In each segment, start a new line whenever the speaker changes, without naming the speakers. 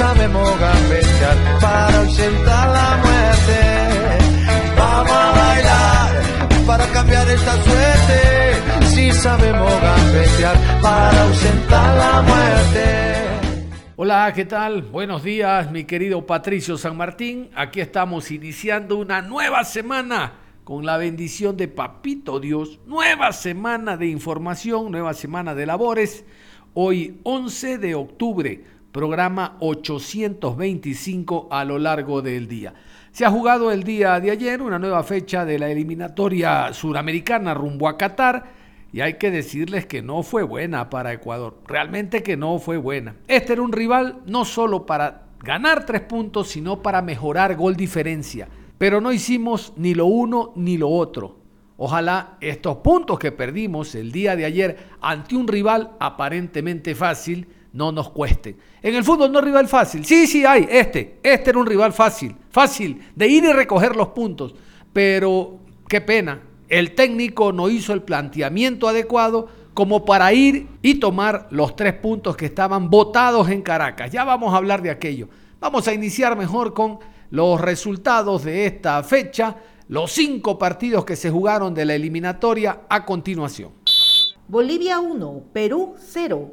Sabemos gambetear para ausentar la muerte. Vamos a bailar para cambiar esta suerte. Si sabemos gambetear para ausentar la muerte.
Hola, ¿qué tal? Buenos días, mi querido Patricio San Martín. Aquí estamos iniciando una nueva semana con la bendición de Papito Dios. Nueva semana de información, nueva semana de labores. Hoy 11 de octubre programa 825 a lo largo del día. Se ha jugado el día de ayer una nueva fecha de la eliminatoria suramericana rumbo a Qatar y hay que decirles que no fue buena para Ecuador, realmente que no fue buena. Este era un rival no solo para ganar tres puntos, sino para mejorar gol diferencia, pero no hicimos ni lo uno ni lo otro. Ojalá estos puntos que perdimos el día de ayer ante un rival aparentemente fácil, no nos cueste. En el fútbol no es rival fácil. Sí, sí hay, este. Este era un rival fácil. Fácil de ir y recoger los puntos. Pero qué pena. El técnico no hizo el planteamiento adecuado como para ir y tomar los tres puntos que estaban votados en Caracas. Ya vamos a hablar de aquello. Vamos a iniciar mejor con los resultados de esta fecha, los cinco partidos que se jugaron de la eliminatoria a continuación.
Bolivia 1, Perú 0,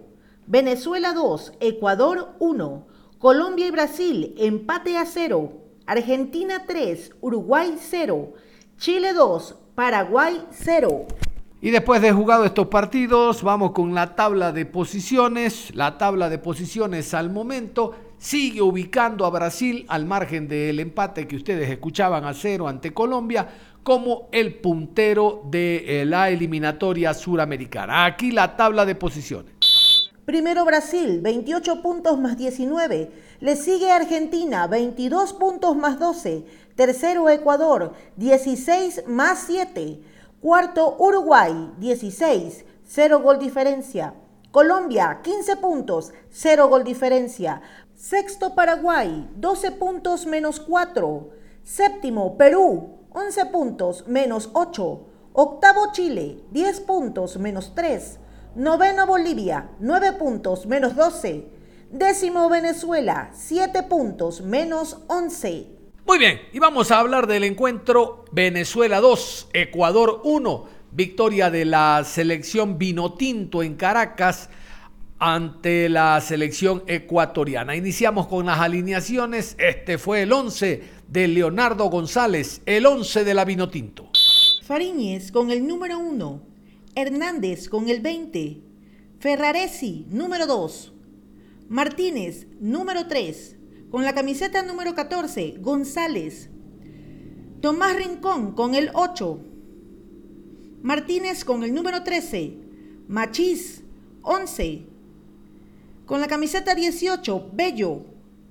Venezuela 2, Ecuador 1, Colombia y Brasil empate a 0, Argentina 3, Uruguay 0, Chile 2, Paraguay 0.
Y después de jugado estos partidos, vamos con la tabla de posiciones. La tabla de posiciones al momento sigue ubicando a Brasil al margen del empate que ustedes escuchaban a cero ante Colombia como el puntero de eh, la eliminatoria suramericana. Aquí la tabla de posiciones.
Primero Brasil, 28 puntos más 19. Le sigue Argentina, 22 puntos más 12. Tercero Ecuador, 16 más 7. Cuarto Uruguay, 16, 0 gol diferencia. Colombia, 15 puntos, 0 gol diferencia. Sexto Paraguay, 12 puntos menos 4. Séptimo Perú, 11 puntos menos 8. Octavo Chile, 10 puntos menos 3. Noveno Bolivia, 9 puntos menos 12. Décimo Venezuela, 7 puntos menos 11.
Muy bien, y vamos a hablar del encuentro Venezuela 2, Ecuador 1. Victoria de la selección Vinotinto en Caracas ante la selección ecuatoriana. Iniciamos con las alineaciones. Este fue el 11 de Leonardo González, el 11 de la Vinotinto.
Fariñez con el número 1, Hernández con el 20, Ferraresi número 2, Martínez número 3, con la camiseta número 14, González, Tomás Rincón con el 8, Martínez con el número 13, Machís 11, con la camiseta 18, Bello,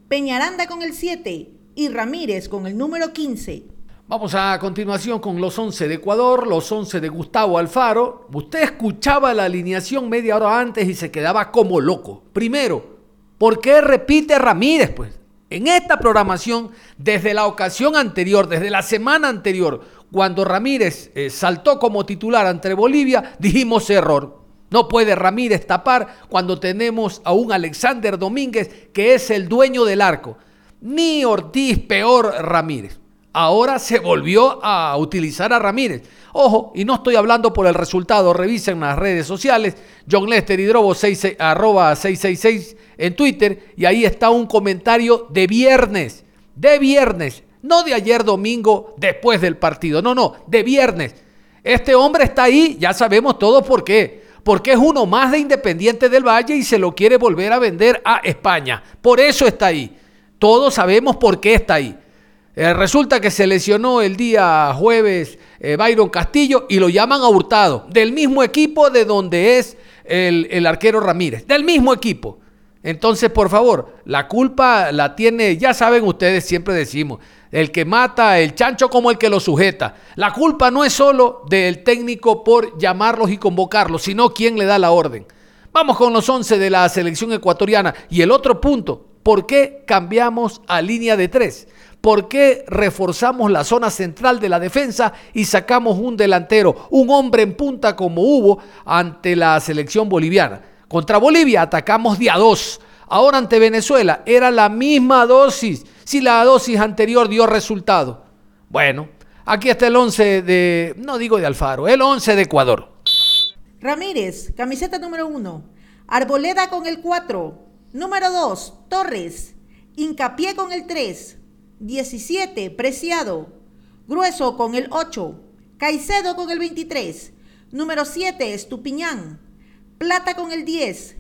Peñaranda con el 7 y Ramírez con el número 15.
Vamos a continuación con los 11 de Ecuador, los 11 de Gustavo Alfaro. Usted escuchaba la alineación media hora antes y se quedaba como loco. Primero, ¿por qué repite Ramírez? Pues en esta programación, desde la ocasión anterior, desde la semana anterior, cuando Ramírez eh, saltó como titular ante Bolivia, dijimos error. No puede Ramírez tapar cuando tenemos a un Alexander Domínguez que es el dueño del arco. Ni Ortiz, peor Ramírez ahora se volvió a utilizar a Ramírez. Ojo, y no estoy hablando por el resultado, revisen las redes sociales, John Lester Hidrobo 6, arroba 666 en Twitter, y ahí está un comentario de viernes, de viernes, no de ayer domingo después del partido, no, no, de viernes. Este hombre está ahí, ya sabemos todos por qué. Porque es uno más de Independiente del Valle y se lo quiere volver a vender a España. Por eso está ahí. Todos sabemos por qué está ahí. Eh, resulta que se lesionó el día jueves eh, Byron Castillo y lo llaman a Hurtado, del mismo equipo de donde es el, el arquero Ramírez, del mismo equipo. Entonces, por favor, la culpa la tiene, ya saben ustedes, siempre decimos, el que mata el chancho como el que lo sujeta. La culpa no es solo del técnico por llamarlos y convocarlos, sino quien le da la orden. Vamos con los 11 de la selección ecuatoriana. Y el otro punto, ¿por qué cambiamos a línea de tres? ¿Por qué reforzamos la zona central de la defensa y sacamos un delantero, un hombre en punta como hubo ante la selección boliviana? Contra Bolivia atacamos de a dos. Ahora ante Venezuela era la misma dosis, si la dosis anterior dio resultado. Bueno, aquí está el 11 de, no digo de Alfaro, el 11 de Ecuador.
Ramírez, camiseta número 1. Arboleda con el 4. Número 2, Torres. Hincapié con el 3. 17, Preciado. Grueso con el 8. Caicedo con el 23. Número 7, Estupiñán. Plata con el 10.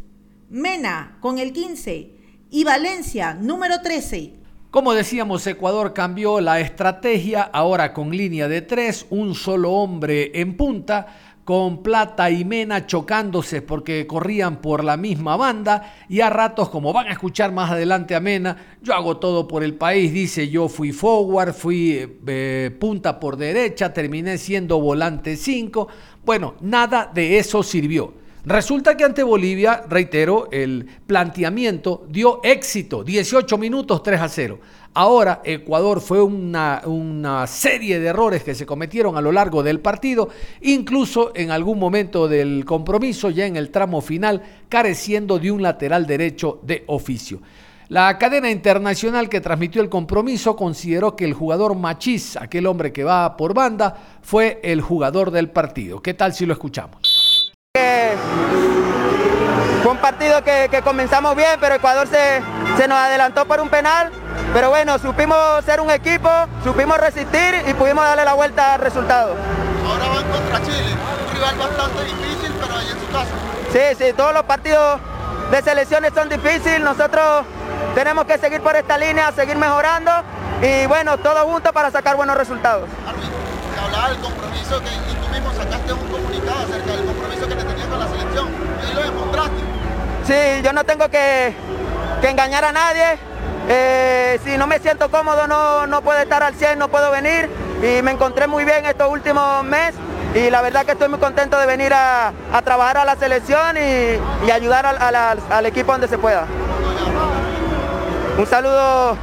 Mena con el 15. Y Valencia, número 13.
Como decíamos, Ecuador cambió la estrategia, ahora con línea de 3, un solo hombre en punta con Plata y Mena chocándose porque corrían por la misma banda y a ratos, como van a escuchar más adelante a Mena, yo hago todo por el país, dice yo fui forward, fui eh, punta por derecha, terminé siendo volante 5, bueno, nada de eso sirvió. Resulta que ante Bolivia, reitero, el planteamiento dio éxito, 18 minutos 3 a 0. Ahora Ecuador fue una, serie de errores que se cometieron a lo largo del partido, incluso en algún momento del compromiso, ya en el tramo final, careciendo de un lateral derecho de oficio. La cadena internacional que transmitió el compromiso consideró que el jugador Machís, aquel hombre que va por banda, fue el jugador del partido. ¿Qué tal si lo escuchamos?
Fue un partido que, comenzamos bien, pero Ecuador se nos adelantó por un penal pero bueno, supimos ser un equipo, supimos resistir y pudimos darle la vuelta al resultado.
Ahora van contra Chile, un rival bastante difícil, pero ahí en su casa.
Sí, sí, todos los partidos de selecciones son difíciles, nosotros tenemos que seguir por esta línea, seguir mejorando y bueno, todos juntos para sacar buenos resultados.
Armin, te hablaba del compromiso que y tú mismo sacaste un comunicado acerca del compromiso que te tenías con la selección y ahí lo demostraste.
Sí, yo no tengo que, que engañar a nadie, eh, si no me siento cómodo no, no puedo estar al 100, no puedo venir y me encontré muy bien estos últimos meses y la verdad que estoy muy contento de venir a, a trabajar a la selección y, y ayudar al, al, equipo donde se pueda. Un saludo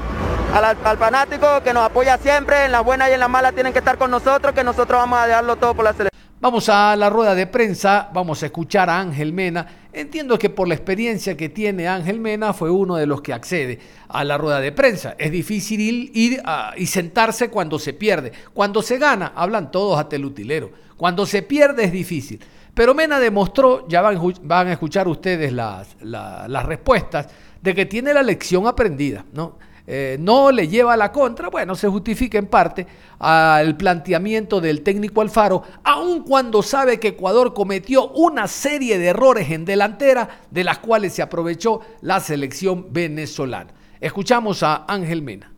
al, al, fanático que nos apoya siempre, en las buenas y en las malas tienen que estar con nosotros, que nosotros vamos a dejarlo todo por la selección.
Vamos a la rueda de prensa, vamos a escuchar a Ángel Mena. Entiendo que por la experiencia que tiene Ángel Mena fue uno de los que accede a la rueda de prensa. Es difícil ir, y sentarse cuando se pierde. Cuando se gana, hablan todos a telutilero. Cuando se pierde es difícil. Pero Mena demostró, ya van, a escuchar ustedes las, las respuestas, de que tiene la lección aprendida, ¿no? Eh, no le lleva a la contra, bueno, se justifica en parte al planteamiento del técnico Alfaro, aun cuando sabe que Ecuador cometió una serie de errores en delantera de las cuales se aprovechó la selección venezolana. Escuchamos a Ángel Mena.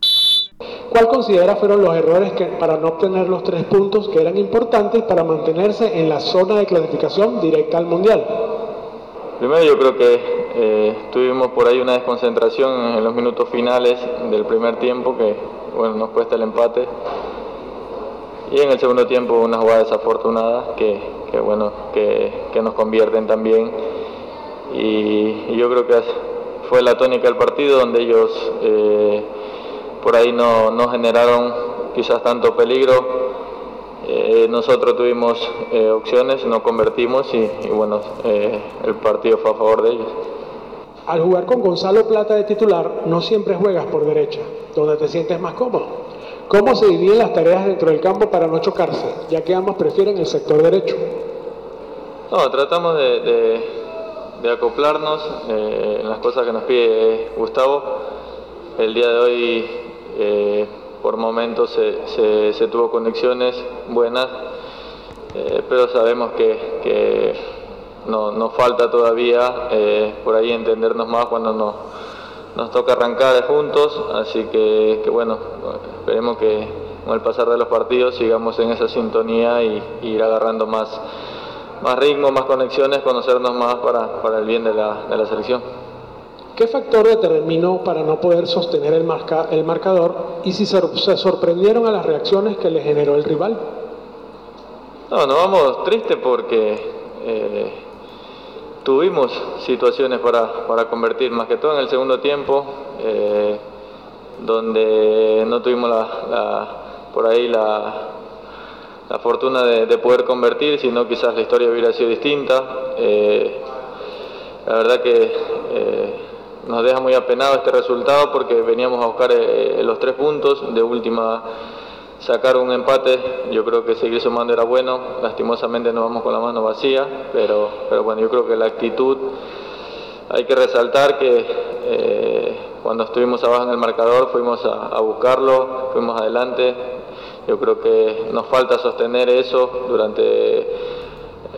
¿Cuál considera fueron los errores para no obtener los tres puntos que eran importantes para mantenerse en la zona de clasificación directa al Mundial?
Primero yo creo que eh, tuvimos por ahí una desconcentración en los minutos finales del primer tiempo que bueno, nos cuesta el empate. Y en el segundo tiempo una jugada desafortunada que, bueno, que, que, nos convierten también. Y, y, yo creo que fue la tónica del partido donde ellos eh, por ahí no, no generaron quizás tanto peligro eh, nosotros tuvimos eh, opciones, no convertimos y, y bueno, eh, el partido fue a favor de ellos.
Al jugar con Gonzalo Plata de titular, no siempre juegas por derecha, donde te sientes más cómodo. ¿Cómo se dividen las tareas dentro del campo para no chocarse, ya que ambos prefieren el sector derecho?
No, tratamos de, de, de acoplarnos en las cosas que nos pide Gustavo. El día de hoy por momentos se, tuvo conexiones buenas, eh, pero sabemos que, no, nos falta todavía eh, por ahí entendernos más cuando nos, toca arrancar juntos, así que, bueno, esperemos que con el pasar de los partidos sigamos en esa sintonía y, ir agarrando más, ritmo, más conexiones, conocernos más para, el bien de la selección.
¿Qué factor determinó para no poder sostener el, marca, el marcador y si se, sorprendieron a las reacciones que le generó el rival?
No, nos vamos tristes porque eh, tuvimos situaciones para, para, convertir, más que todo en el segundo tiempo, eh, donde no tuvimos la, por ahí la, la fortuna de, poder convertir, sino quizás la historia hubiera sido distinta. Eh, la verdad que nos deja muy apenado este resultado porque veníamos a buscar eh, los tres puntos, de última sacar un empate, yo creo que seguir sumando era bueno, lastimosamente nos vamos con la mano vacía, pero, pero bueno, yo creo que la actitud, hay que resaltar que eh, cuando estuvimos abajo en el marcador fuimos a, buscarlo, fuimos adelante, yo creo que nos falta sostener eso durante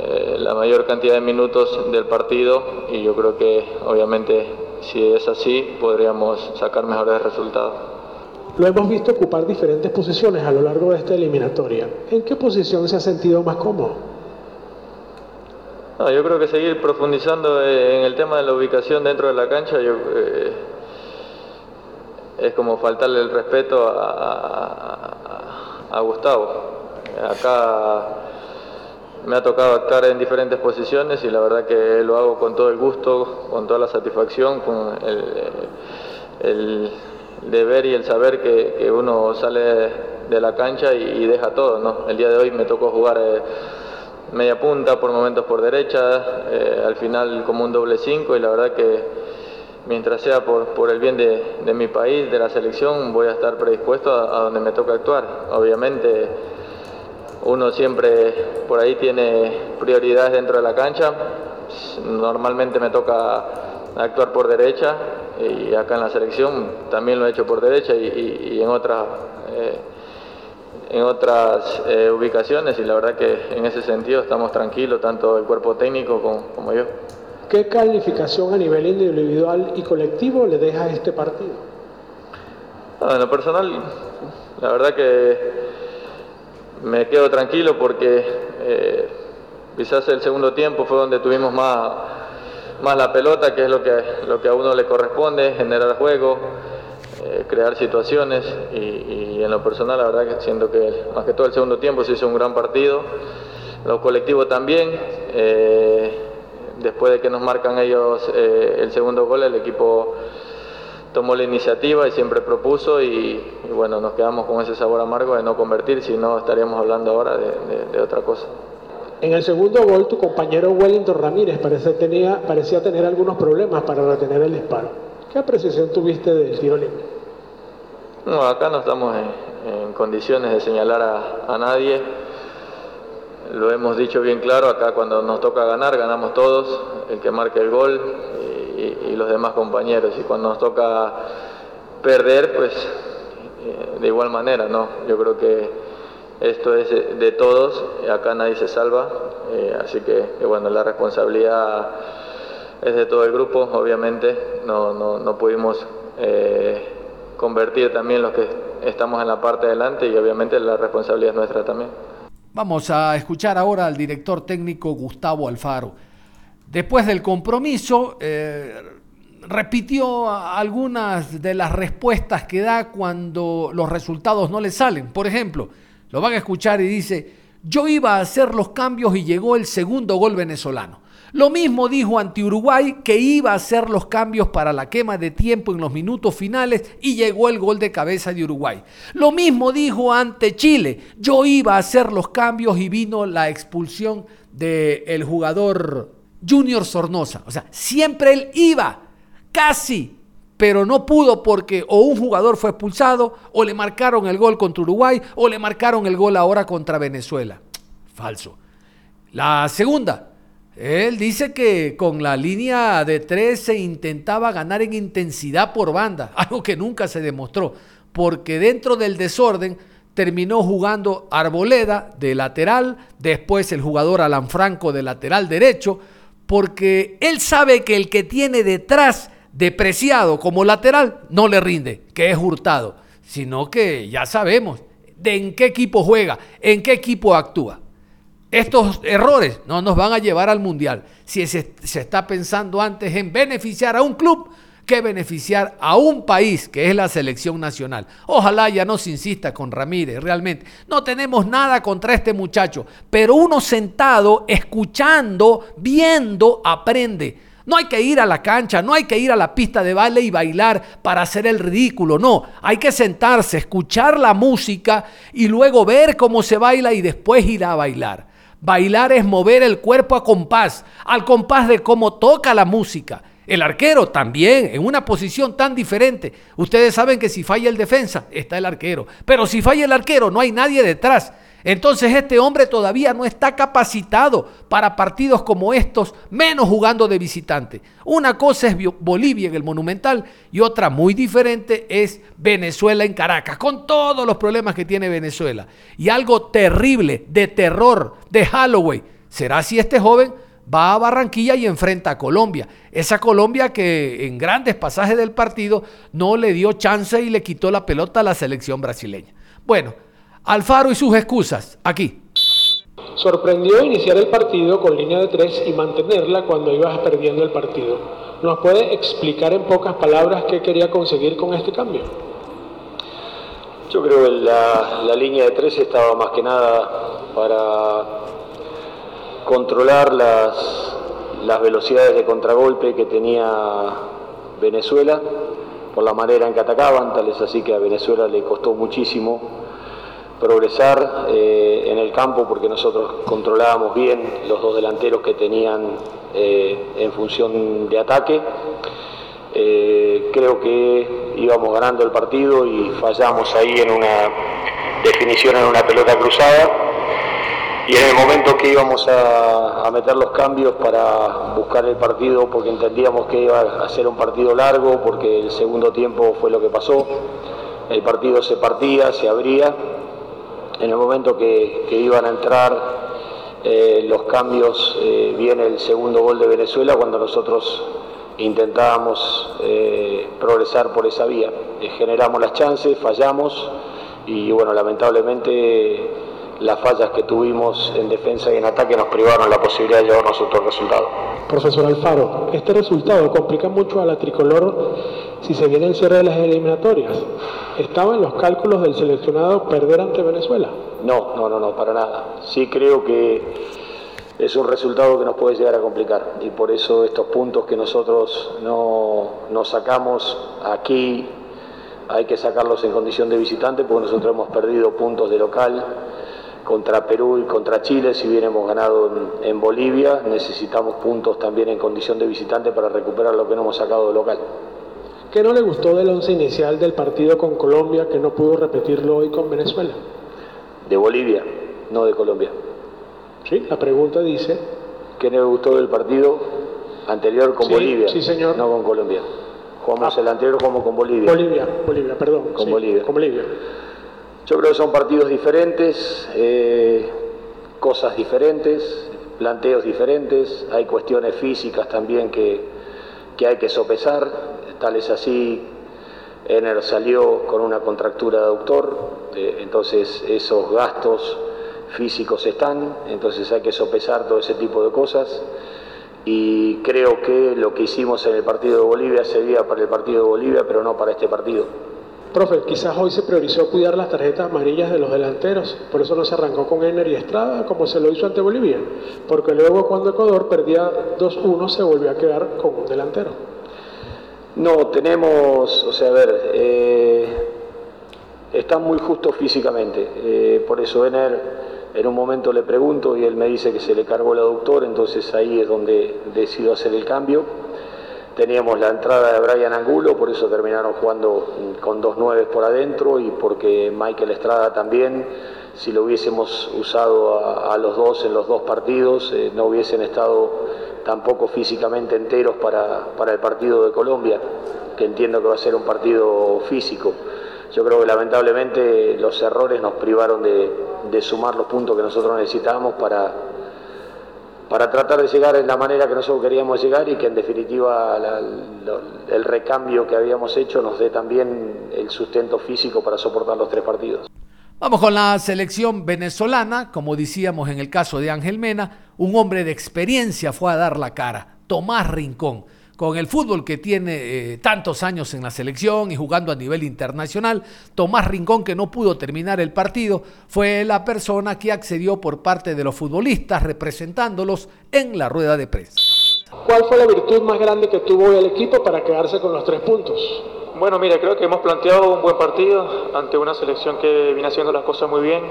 eh, la mayor cantidad de minutos del partido y yo creo que obviamente si es así, podríamos sacar mejores resultados.
Lo hemos visto ocupar diferentes posiciones a lo largo de esta eliminatoria. ¿En qué posición se ha sentido más cómodo?
yo creo que seguir profundizando en el tema de la ubicación dentro de la cancha yo, eh, es como faltarle el respeto a, a Gustavo. Acá me ha tocado actuar en diferentes posiciones y la verdad que lo hago con todo el gusto, con toda la satisfacción, con el, deber y el saber que, uno sale de la cancha y, deja todo. ¿no? El día de hoy me tocó jugar eh, media punta, por momentos por derecha, eh, al final como un doble cinco y la verdad que mientras sea por, el bien de, mi país, de la selección, voy a estar predispuesto a, a donde me toca actuar. Obviamente uno siempre por ahí tiene prioridades dentro de la cancha. Normalmente me toca actuar por derecha y acá en la selección también lo he hecho por derecha y, en otras eh, en otras eh, ubicaciones y la verdad que en ese sentido estamos tranquilos tanto el cuerpo técnico como, yo.
¿Qué calificación a nivel individual y colectivo le deja este partido?
Ah, en lo personal, la verdad que me quedo tranquilo porque eh, quizás el segundo tiempo fue donde tuvimos más, más la pelota, que es lo que, lo que a uno le corresponde, generar juego, eh, crear situaciones y, en lo personal la verdad que siento que más que todo el segundo tiempo se hizo un gran partido, lo colectivo también. Eh, después de que nos marcan ellos el segundo gol, el equipo tomó la iniciativa y siempre propuso y, bueno, nos quedamos con ese sabor amargo de no convertir, si no estaríamos hablando ahora de, otra cosa.
En el segundo gol, tu compañero Wellington Ramírez parece tenía, parecía tener algunos problemas para retener el disparo. ¿Qué apreciación tuviste del tiro libre?
No, acá no estamos en, condiciones de señalar a, a nadie. Lo hemos dicho bien claro, acá cuando nos toca ganar, ganamos todos, el que marque el gol, y, los demás compañeros. Y cuando nos toca perder, pues eh, de igual manera, ¿no? Yo creo que esto es de todos, acá nadie se salva, eh, así que, bueno, la responsabilidad es de todo el grupo, obviamente, no, no, no pudimos eh, convertir también los que estamos en la parte de adelante y obviamente la responsabilidad es nuestra también.
Vamos a escuchar ahora al director técnico Gustavo Alfaro. Después del compromiso, eh, repitió algunas de las respuestas que da cuando los resultados no le salen. Por ejemplo, lo van a escuchar y dice, yo iba a hacer los cambios y llegó el segundo gol venezolano. Lo mismo dijo ante Uruguay que iba a hacer los cambios para la quema de tiempo en los minutos finales y llegó el gol de cabeza de Uruguay. Lo mismo dijo ante Chile, yo iba a hacer los cambios y vino la expulsión del jugador Junior Sornosa. O sea, siempre él iba, casi, pero no pudo porque o un jugador fue expulsado, o le marcaron el gol contra Uruguay, o le marcaron el gol ahora contra Venezuela. Falso. La segunda, él dice que con la línea de tres se intentaba ganar en intensidad por banda, algo que nunca se demostró, porque dentro del desorden terminó jugando Arboleda de lateral, después el jugador Alan Franco de lateral derecho, porque él sabe que el que tiene detrás depreciado como lateral, no le rinde, que es hurtado, sino que ya sabemos de en qué equipo juega, en qué equipo actúa. Estos errores no nos van a llevar al Mundial. Si se, se está pensando antes en beneficiar a un club, que beneficiar a un país que es la selección nacional. Ojalá ya no se insista con Ramírez, realmente. No tenemos nada contra este muchacho, pero uno sentado, escuchando, viendo, aprende. No hay que ir a la cancha, no hay que ir a la pista de baile y bailar para hacer el ridículo, no. Hay que sentarse, escuchar la música y luego ver cómo se baila y después ir a bailar. Bailar es mover el cuerpo a compás, al compás de cómo toca la música. El arquero también, en una posición tan diferente. Ustedes saben que si falla el defensa, está el arquero. Pero si falla el arquero, no hay nadie detrás. Entonces este hombre todavía no está capacitado para partidos como estos, menos jugando de visitante. Una cosa es Bolivia en el Monumental y otra muy diferente es Venezuela en Caracas, con todos los problemas que tiene Venezuela. Y algo terrible, de terror, de Halloween. ¿Será si este joven va a Barranquilla y enfrenta a Colombia. Esa Colombia que en grandes pasajes del partido no le dio chance y le quitó la pelota a la selección brasileña. Bueno, Alfaro y sus excusas, aquí.
Sorprendió iniciar el partido con línea de tres y mantenerla cuando ibas perdiendo el partido. ¿Nos puede explicar en pocas palabras qué quería conseguir con este cambio?
Yo creo que la, la línea de tres estaba más que nada para controlar las, las velocidades de contragolpe que tenía Venezuela por la manera en que atacaban, tal es así que a Venezuela le costó muchísimo progresar eh, en el campo porque nosotros controlábamos bien los dos delanteros que tenían eh, en función de ataque. Eh, creo que íbamos ganando el partido y fallamos ahí en una definición en una pelota cruzada y en el momento que íbamos a, meter los cambios para buscar el partido, porque entendíamos que iba a ser un partido largo, porque el segundo tiempo fue lo que pasó, el partido se partía, se abría, en el momento que, iban a entrar eh, los cambios, eh, viene el segundo gol de Venezuela cuando nosotros intentábamos eh, progresar por esa vía. generamos las chances, fallamos y bueno, lamentablemente las fallas que tuvimos en defensa y en ataque nos privaron la posibilidad de llevarnos otro resultado.
Profesor Alfaro, este resultado complica mucho a la tricolor si se viene el cierre de las eliminatorias. ¿Estaba en los cálculos del seleccionado perder ante Venezuela?
No, no, no, no, para nada. Sí creo que es un resultado que nos puede llegar a complicar y por eso estos puntos que nosotros no, nos sacamos aquí hay que sacarlos en condición de visitante porque nosotros hemos perdido puntos de local contra Perú y contra Chile, si bien hemos ganado en, Bolivia, necesitamos puntos también en condición de visitante para recuperar lo que no hemos sacado de local.
¿Qué no le gustó del once inicial del partido con Colombia que no pudo repetirlo hoy con Venezuela?
De Bolivia, no de Colombia.
Sí, la pregunta dice...
¿Qué no le gustó del partido anterior con Bolivia?
Sí, señor.
No con Colombia. Jugamos ah. el anterior como con Bolivia.
Bolivia, Bolivia, perdón.
Con Bolivia.
Con Bolivia.
Yo creo que son partidos diferentes, eh, cosas diferentes, planteos diferentes, hay cuestiones físicas también que, hay que sopesar, tal es así, Ener salió con una contractura de aductor, eh, entonces esos gastos físicos están, entonces hay que sopesar todo ese tipo de cosas y creo que lo que hicimos en el partido de Bolivia servía para el partido de Bolivia, pero no para este partido.
Profe, quizás hoy se priorizó cuidar las tarjetas amarillas de los delanteros, por eso no se arrancó con Ener y Estrada como se lo hizo ante Bolivia, porque luego cuando Ecuador perdía 2-1 se volvió a quedar con un delantero.
No, tenemos, o sea, a ver, eh, están muy justos físicamente, eh, por eso Ener en un momento le pregunto y él me dice que se le cargó el aductor, entonces ahí es donde decido hacer el cambio Teníamos la entrada de Brian Angulo, por eso terminaron jugando con dos nueves por adentro y porque Michael Estrada también, si lo hubiésemos usado a, los dos en los dos partidos, eh, no hubiesen estado tampoco físicamente enteros para, el partido de Colombia, que entiendo que va a ser un partido físico. Yo creo que lamentablemente los errores nos privaron de, de sumar los puntos que nosotros necesitábamos para, para tratar de llegar en la manera que nosotros queríamos llegar y que en definitiva el recambio que habíamos hecho nos dé también el sustento físico para soportar los tres partidos.
Vamos con la selección venezolana, como decíamos en el caso de Ángel Mena, un hombre de experiencia fue a dar la cara, Tomás Rincón con el fútbol que tiene eh, tantos años en la selección y jugando a nivel internacional, Tomás Rincón, que no pudo terminar el partido, fue la persona que accedió por parte de los futbolistas representándolos en la rueda de prensa.
¿Cuál fue la virtud más grande que tuvo el equipo para quedarse con los tres puntos?
Bueno, mira, creo que hemos planteado un buen partido ante una selección que viene haciendo las cosas muy bien.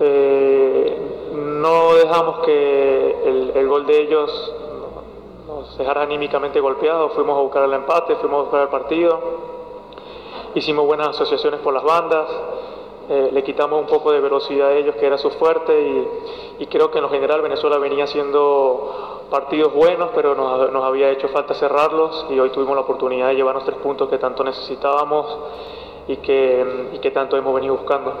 Eh, no dejamos que el gol de ellos nos dejaron anímicamente golpeados, fuimos a buscar el empate, fuimos a buscar el partido, hicimos buenas asociaciones por las bandas, eh, le quitamos un poco de velocidad a ellos, que era su fuerte, y, creo que en lo general Venezuela venía haciendo partidos buenos, pero nos, había hecho falta cerrarlos, y hoy tuvimos la oportunidad de llevarnos tres puntos que tanto necesitábamos y que tanto hemos venido buscando.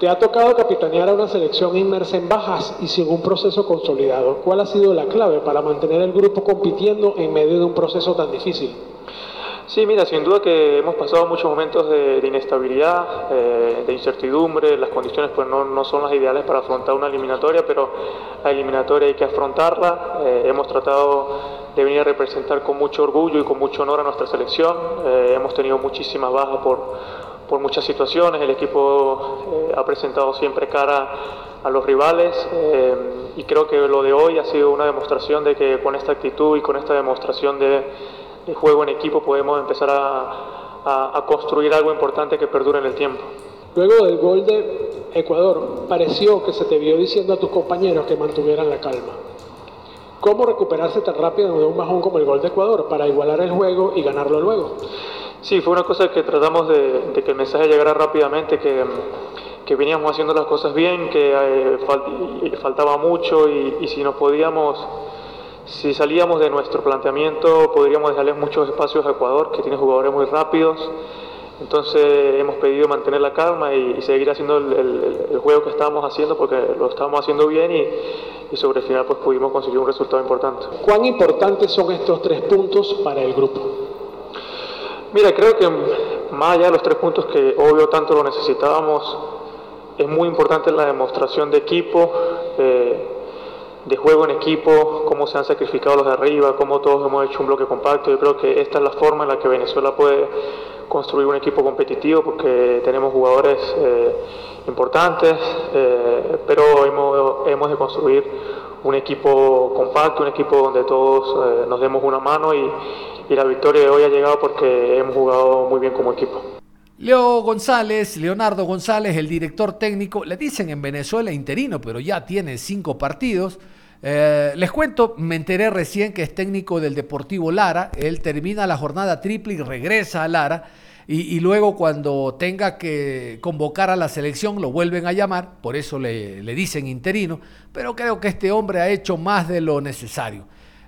Te ha tocado capitanear a una selección inmersa en bajas y sin un proceso consolidado. ¿Cuál ha sido la clave para mantener el grupo compitiendo en medio de un proceso tan difícil?
Sí, mira, sin duda que hemos pasado muchos momentos de, inestabilidad, eh, de incertidumbre, las condiciones pues no, no, son las ideales para afrontar una eliminatoria, pero la eliminatoria hay que afrontarla. Eh, hemos tratado de venir a representar con mucho orgullo y con mucho honor a nuestra selección. Eh, hemos tenido muchísimas bajas por por muchas situaciones. El equipo eh, ha presentado siempre cara a los rivales eh, y creo que lo de hoy ha sido una demostración de que con esta actitud y con esta demostración de, juego en equipo podemos empezar a, a, construir algo importante que perdure en el tiempo.
Luego del gol de Ecuador, pareció que se te vio diciendo a tus compañeros que mantuvieran la calma. ¿Cómo recuperarse tan rápido de un bajón como el gol de Ecuador para igualar el juego y ganarlo luego?
Sí, fue una cosa que tratamos de, que el mensaje llegara rápidamente, que, que, veníamos haciendo las cosas bien, que eh, faltaba mucho y, si nos podíamos, si salíamos de nuestro planteamiento, podríamos dejarle muchos espacios a Ecuador, que tiene jugadores muy rápidos. Entonces hemos pedido mantener la calma y, seguir haciendo el, juego que estábamos haciendo porque lo estábamos haciendo bien y, y, sobre el final pues pudimos conseguir un resultado importante.
¿Cuán importantes son estos tres puntos para el grupo?
Mira, creo que más allá de los tres puntos que obvio tanto lo necesitábamos, es muy importante la demostración de equipo, eh, de juego en equipo, cómo se han sacrificado los de arriba, cómo todos hemos hecho un bloque compacto. Yo creo que esta es la forma en la que Venezuela puede construir un equipo competitivo porque tenemos jugadores eh, importantes, eh, pero hemos, hemos de construir un equipo compacto, un equipo donde todos nos demos una mano y, y la victoria de hoy ha llegado porque hemos jugado muy bien como equipo.
Leo González, Leonardo González, el director técnico, le dicen en Venezuela interino, pero ya tiene cinco partidos. Eh, les cuento, me enteré recién que es técnico del Deportivo Lara, él termina la jornada triple y regresa a Lara. Y, luego cuando tenga que convocar a la selección lo vuelven a llamar, por eso le, le dicen interino, pero creo que este hombre ha hecho más de lo necesario.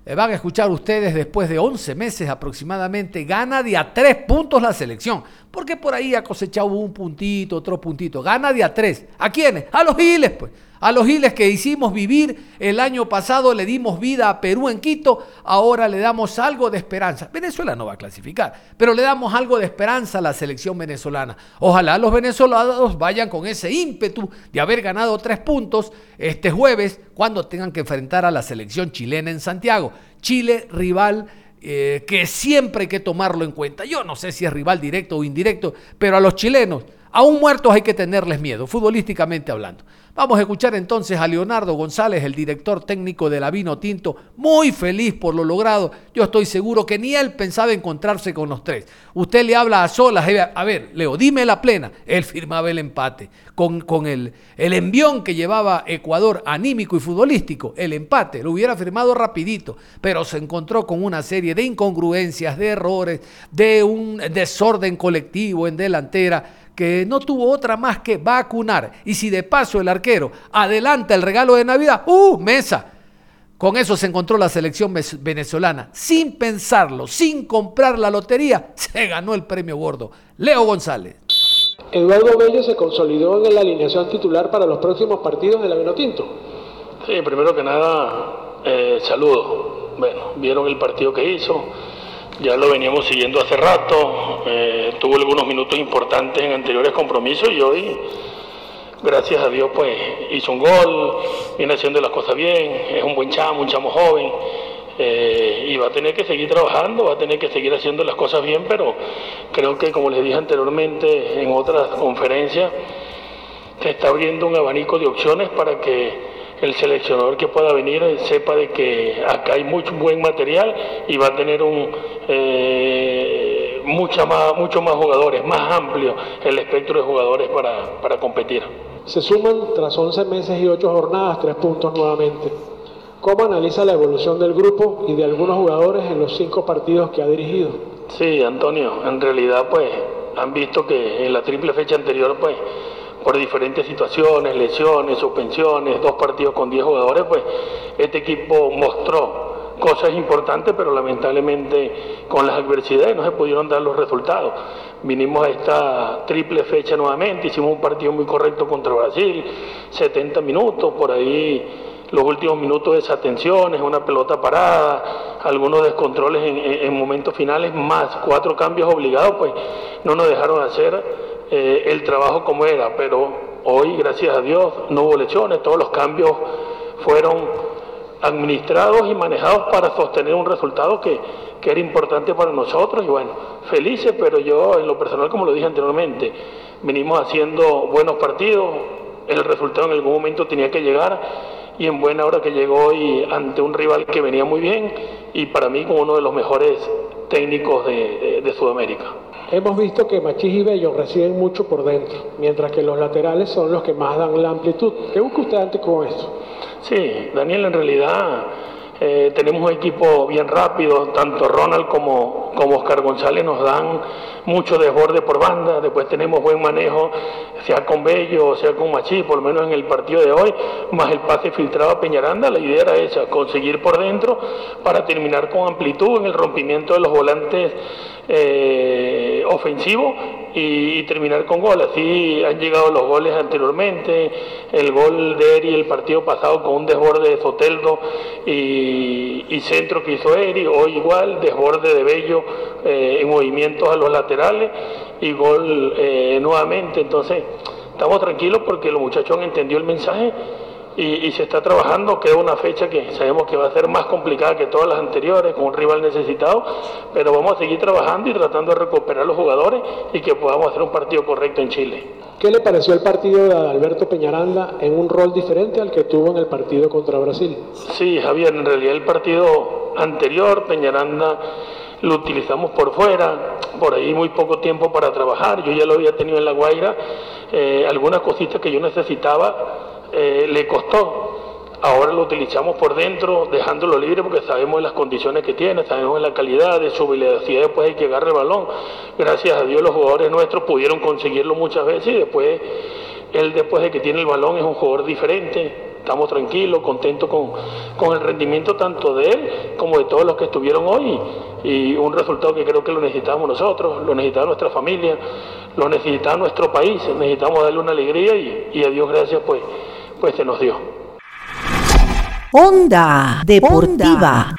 Eh, van a escuchar ustedes después de 11 meses aproximadamente, gana de a tres puntos la selección. Porque por ahí ha cosechado un puntito, otro puntito. Gana de a tres. ¿A quiénes? A los Giles, pues. A los Giles que hicimos vivir el año pasado, le dimos vida a Perú en Quito, ahora le damos algo de esperanza. Venezuela no va a clasificar, pero le damos algo de esperanza a la selección venezolana. Ojalá los venezolanos vayan con ese ímpetu de haber ganado tres puntos este jueves cuando tengan que enfrentar a la selección chilena en Santiago. Chile, rival eh, que siempre hay que tomarlo en cuenta. Yo no sé si es rival directo o indirecto, pero a los chilenos, aún muertos hay que tenerles miedo, futbolísticamente hablando. Vamos a escuchar entonces a Leonardo González, el director técnico de la Vino Tinto, muy feliz por lo logrado. Yo estoy seguro que ni él pensaba encontrarse con los tres. Usted le habla a solas, a ver, Leo, dime la plena. Él firmaba el empate con, con el, el envión que llevaba Ecuador anímico y futbolístico. El empate lo hubiera firmado rapidito, pero se encontró con una serie de incongruencias, de errores, de un desorden colectivo en delantera que no tuvo otra más que vacunar. Y si de paso el arquero adelanta el regalo de Navidad, ¡uh! Mesa. Con eso se encontró la selección venezolana. Sin pensarlo, sin comprar la lotería, se ganó el premio gordo. Leo González.
Eduardo Bello se consolidó en la alineación titular para los próximos partidos de la Vinotinto.
Sí, primero que nada, eh, saludo. Bueno, vieron el partido que hizo, ya lo veníamos siguiendo hace rato, eh, tuvo algunos minutos importantes en anteriores compromisos y hoy, gracias a Dios, pues hizo un gol, viene haciendo las cosas bien, es un buen chamo, un chamo joven. Eh, y va a tener que seguir trabajando, va a tener que seguir haciendo las cosas bien, pero creo que como les dije anteriormente en otras conferencias, se está abriendo un abanico de opciones para que el seleccionador que pueda venir sepa de que acá hay mucho buen material y va a tener un eh, más, mucho más jugadores, más amplio el espectro de jugadores para, para competir. Se suman tras 11 meses y 8 jornadas, 3 puntos nuevamente. ¿Cómo analiza la evolución del grupo y de algunos jugadores en los 5 partidos que ha dirigido? Sí, Antonio, en realidad pues han visto que en la triple fecha anterior pues por diferentes situaciones, lesiones, suspensiones, dos partidos con 10 jugadores, pues este equipo mostró cosas importantes, pero lamentablemente con las adversidades no se pudieron dar los resultados. Vinimos a esta triple fecha nuevamente, hicimos un partido muy correcto contra Brasil, 70 minutos, por ahí los últimos minutos desatenciones, una pelota parada, algunos descontroles en, en momentos finales, más cuatro cambios obligados, pues no nos dejaron hacer eh, el trabajo como era, pero hoy, gracias a Dios, no hubo lesiones, todos los cambios fueron administrados y manejados para sostener un resultado que, que era importante para nosotros. Y bueno, felices, pero yo en lo personal, como lo dije anteriormente, venimos haciendo buenos partidos, el resultado en algún momento tenía que llegar y en buena hora que llegó y ante un rival que venía muy bien y para mí como uno de los mejores técnicos de Sudamérica. Hemos visto que Machís y Bello reciben mucho por dentro, mientras que los laterales son los que más dan la amplitud. ¿Qué busca usted antes con esto? Sí, Daniel, en realidad eh, tenemos un equipo bien rápido, tanto Ronald como, Oscar González nos dan mucho desborde por banda, después tenemos buen manejo, sea con Bello o sea con Machí, por lo menos en el partido de hoy, más el pase filtrado a Peñaranda, la idea era esa, conseguir por dentro para terminar con amplitud en el rompimiento de los volantes eh, ofensivos y, terminar con gol. Así han llegado los goles anteriormente, el gol de Eri el partido pasado con un desborde de Soteldo y, centro que hizo Eri, hoy igual, desborde de Bello eh, en movimientos a los laterales y gol eh, nuevamente. Entonces, estamos tranquilos porque los muchachos han entendido el mensaje y, se está trabajando, queda una fecha que sabemos que va a ser más complicada que todas las anteriores, con un rival necesitado, pero vamos a seguir trabajando y tratando de recuperar los jugadores y que podamos hacer un partido correcto en Chile. ¿Qué le pareció el partido de Alberto Peñaranda en un rol diferente al que tuvo en el partido contra Brasil? Sí, Javier, en realidad el partido anterior, Peñaranda lo utilizamos por fuera, por ahí muy poco tiempo para trabajar, yo ya lo había tenido en La Guaira, eh, algunas cositas que yo necesitaba eh, le costó. Ahora lo utilizamos por dentro, dejándolo libre porque sabemos las condiciones que tiene, sabemos la calidad de su velocidad después de que agarre el balón. Gracias a Dios los jugadores nuestros pudieron conseguirlo muchas veces y después él después de que tiene el balón es un jugador diferente. Estamos tranquilos, contentos con, con el rendimiento tanto de él como de todos los que estuvieron hoy y un resultado que creo que lo necesitamos nosotros, lo necesitaba nuestra familia, lo necesitaba nuestro país, necesitamos darle una alegría y, y a Dios gracias pues pues se nos dio.
Onda Deportiva.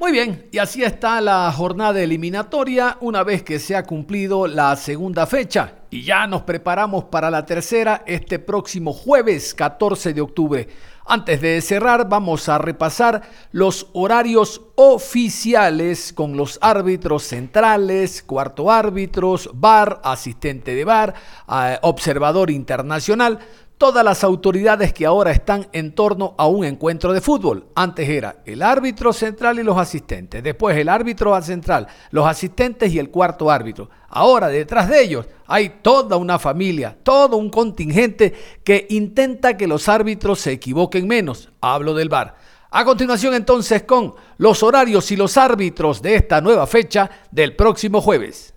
Muy bien, y así está la jornada eliminatoria una vez que se ha cumplido la segunda fecha y ya nos preparamos para la tercera este próximo jueves 14 de octubre. Antes de cerrar, vamos a repasar los horarios oficiales con los árbitros centrales, cuarto árbitros, bar, asistente de bar, eh, observador internacional todas las autoridades que ahora están en torno a un encuentro de fútbol. Antes era el árbitro central y los asistentes, después el árbitro central, los asistentes y el cuarto árbitro. Ahora detrás de ellos hay toda una familia, todo un contingente que intenta que los árbitros se equivoquen menos. Hablo del VAR. A continuación entonces con los horarios y los árbitros de esta nueva fecha del próximo jueves.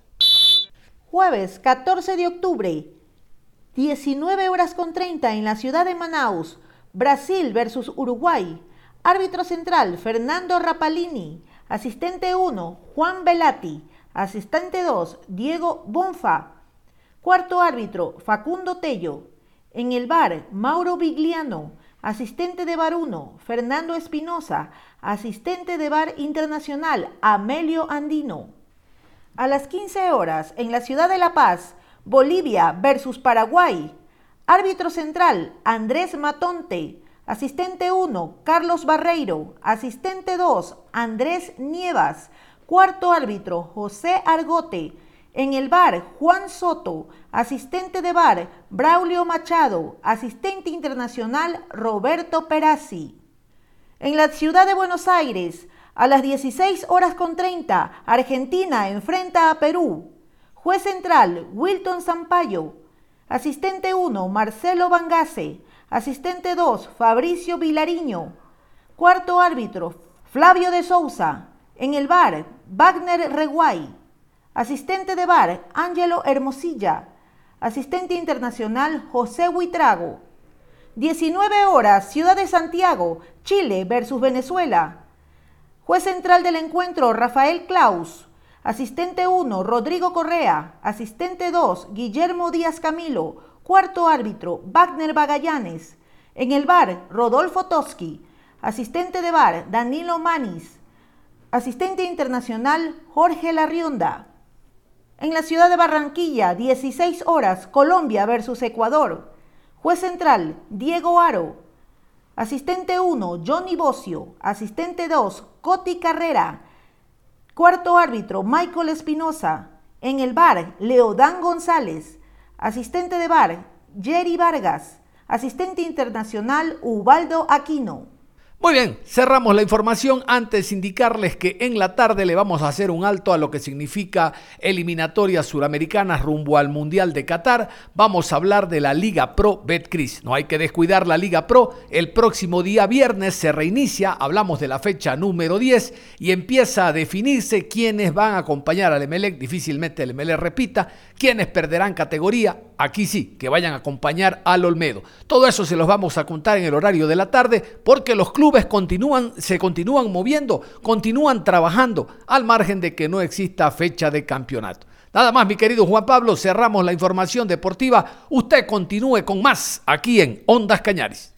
Jueves 14 de octubre, 19 horas con 30 en la ciudad de Manaus. Brasil versus Uruguay. Árbitro central, Fernando Rapalini. Asistente 1, Juan Velati. Asistente 2, Diego Bonfa. Cuarto árbitro, Facundo Tello. En el bar, Mauro Vigliano. asistente de bar 1, Fernando Espinosa, asistente de bar internacional, Amelio Andino. A las 15 horas, en la ciudad de La Paz, Bolivia versus Paraguay, árbitro central, Andrés Matonte, asistente 1, Carlos Barreiro, asistente 2, Andrés Nievas, cuarto árbitro, José Argote, en el bar, Juan Soto, asistente de bar, Braulio Machado, asistente internacional, Roberto Perazzi. En la ciudad de Buenos Aires, a las 16 horas con 30, Argentina enfrenta a Perú. Juez central, Wilton Sampaio. Asistente 1, Marcelo Bangase. Asistente 2, Fabricio Vilariño. Cuarto árbitro, Flavio de Souza. En el bar, Wagner Reguay. Asistente de bar, Ángelo Hermosilla. Asistente internacional, José Huitrago. 19 horas, Ciudad de Santiago, Chile versus Venezuela. Juez central del encuentro, Rafael Klaus. Asistente 1, Rodrigo Correa. Asistente 2, Guillermo Díaz Camilo. Cuarto árbitro, Wagner Bagallanes. En el bar, Rodolfo Toski. Asistente de bar, Danilo Manis. Asistente internacional, Jorge Larrionda. En la ciudad de Barranquilla, 16 horas, Colombia versus Ecuador. Juez central, Diego Aro. Asistente 1, Johnny Bocio. Asistente 2, Coti Carrera. Cuarto árbitro, Michael Espinosa. En el bar, Leodán González. Asistente de bar, Jerry Vargas. Asistente internacional, Ubaldo Aquino.
Muy bien, cerramos la información antes de indicarles que en la tarde le vamos a hacer un alto a lo que significa eliminatorias suramericanas rumbo al Mundial de Qatar. Vamos a hablar de la Liga Pro Betcris. No hay que descuidar la Liga Pro. El próximo día viernes se reinicia, hablamos de la fecha número 10 y empieza a definirse quiénes van a acompañar al Emelec. Difícilmente el Emelec repita, quiénes perderán categoría. Aquí sí, que vayan a acompañar al Olmedo. Todo eso se los vamos a contar en el horario de la tarde porque los clubes continúan, se continúan moviendo, continúan trabajando, al margen de que no exista fecha de campeonato. Nada más, mi querido Juan Pablo, cerramos la información deportiva. Usted continúe con más aquí en Ondas Cañares.